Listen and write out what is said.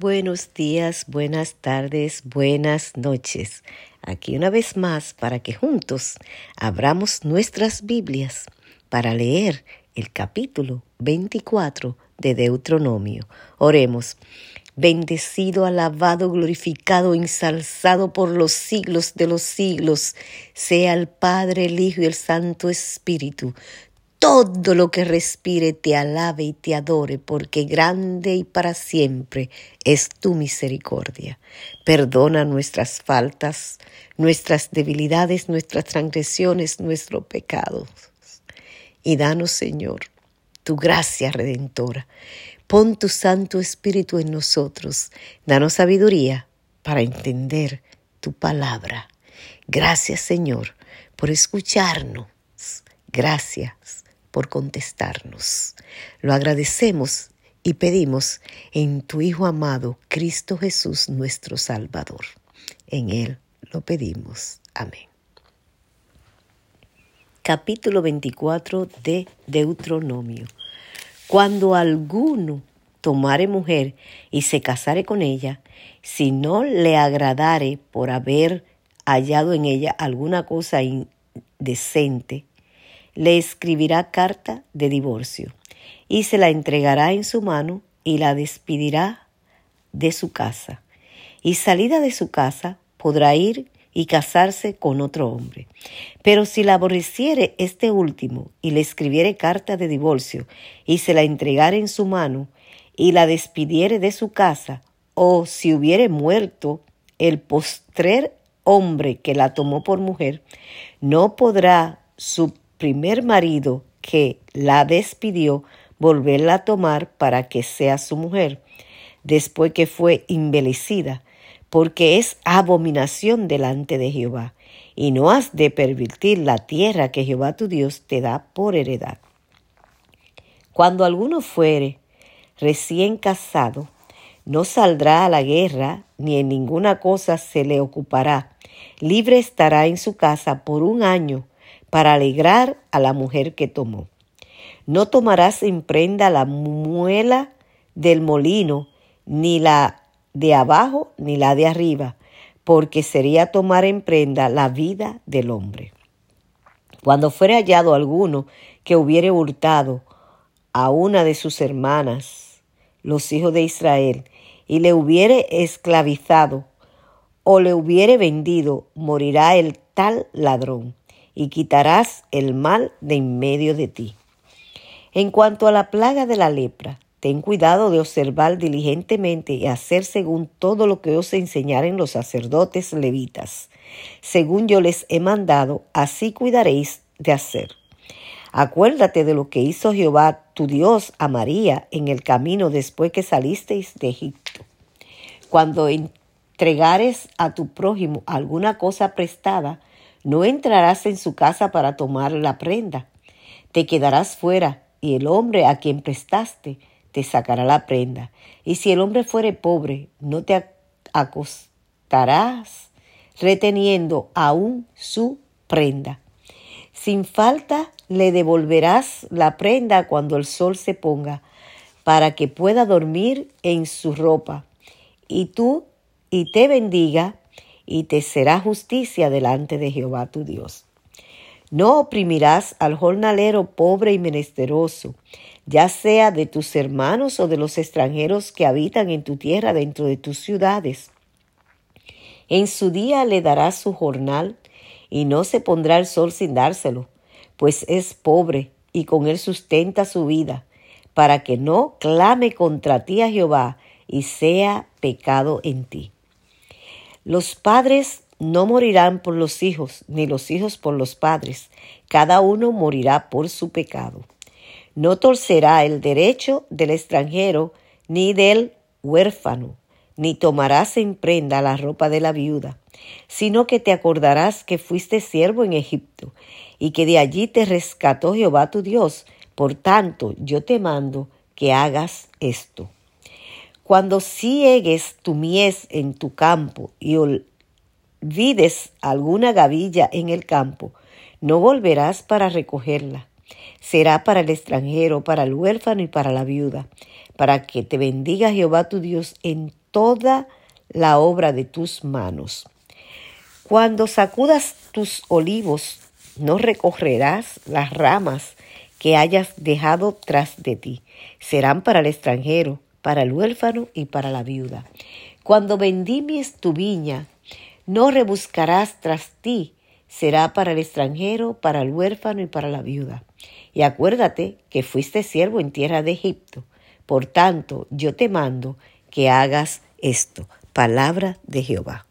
Buenos días, buenas tardes, buenas noches. Aquí una vez más para que juntos abramos nuestras Biblias para leer el capítulo 24 de Deuteronomio. Oremos. Bendecido, alabado, glorificado, ensalzado por los siglos de los siglos, sea el Padre, el Hijo y el Santo Espíritu, todo lo que respire te alabe y te adore, porque grande y para siempre es tu misericordia. Perdona nuestras faltas, nuestras debilidades, nuestras transgresiones, nuestros pecados. Y danos, Señor, tu gracia redentora. Pon tu Santo Espíritu en nosotros. Danos sabiduría para entender tu palabra. Gracias, Señor, por escucharnos. Gracias por contestarnos. Lo agradecemos y pedimos en tu Hijo amado, Cristo Jesús, nuestro Salvador. En Él lo pedimos. Amén. Capítulo 24 de Deuteronomio. Cuando alguno tomare mujer y se casare con ella, si no le agradare por haber hallado en ella alguna cosa indecente, le escribirá carta de divorcio y se la entregará en su mano y la despedirá de su casa. Y salida de su casa podrá ir y casarse con otro hombre. Pero si la aborreciere este último y le escribiere carta de divorcio y se la entregare en su mano y la despidiere de su casa, o si hubiere muerto el postrer hombre que la tomó por mujer, no podrá su primer marido que la despidió volverla a tomar para que sea su mujer, después que fue envelecida, porque es abominación delante de Jehová, y no has de pervertir la tierra que Jehová tu Dios te da por heredad. Cuando alguno fuere recién casado, no saldrá a la guerra, ni en ninguna cosa se le ocupará. Libre estará en su casa por un año, para alegrar a la mujer que tomó. No tomarás en prenda la muela del molino, ni la de abajo, ni la de arriba, porque sería tomar en prenda la vida del hombre. Cuando fuere hallado alguno que hubiere hurtado a una de sus hermanas, los hijos de Israel, y le hubiere esclavizado o le hubiere vendido, morirá el tal ladrón y quitarás el mal de en medio de ti. En cuanto a la plaga de la lepra, ten cuidado de observar diligentemente y hacer según todo lo que os enseñaren los sacerdotes levitas. Según yo les he mandado, así cuidaréis de hacer. Acuérdate de lo que hizo Jehová tu Dios a María en el camino después que salisteis de Egipto. Cuando entregares a tu prójimo alguna cosa prestada, no entrarás en su casa para tomar la prenda. Te quedarás fuera, y el hombre a quien prestaste te sacará la prenda. Y si el hombre fuere pobre, no te acostarás reteniendo aún su prenda. Sin falta le devolverás la prenda cuando el sol se ponga, para que pueda dormir en su ropa. Y tú y te bendiga y te será justicia delante de Jehová tu Dios. No oprimirás al jornalero pobre y menesteroso, ya sea de tus hermanos o de los extranjeros que habitan en tu tierra dentro de tus ciudades. En su día le darás su jornal, y no se pondrá el sol sin dárselo, pues es pobre y con él sustenta su vida, para que no clame contra ti a Jehová y sea pecado en ti. Los padres no morirán por los hijos, ni los hijos por los padres. Cada uno morirá por su pecado. No torcerá el derecho del extranjero, ni del huérfano, ni tomarás en prenda la ropa de la viuda, sino que te acordarás que fuiste siervo en Egipto, y que de allí te rescató Jehová tu Dios. Por tanto, yo te mando que hagas esto. Cuando ciegues tu mies en tu campo y olvides alguna gavilla en el campo, no volverás para recogerla. Será para el extranjero, para el huérfano y para la viuda, para que te bendiga Jehová tu Dios en toda la obra de tus manos. Cuando sacudas tus olivos, no recogerás las ramas que hayas dejado tras de ti. Serán para el extranjero, para el huérfano y para la viuda. Cuando vendimies tu viña, no rebuscarás tras ti, será para el extranjero, para el huérfano y para la viuda. Y acuérdate que fuiste siervo en tierra de Egipto. Por tanto, yo te mando que hagas esto. Palabra de Jehová.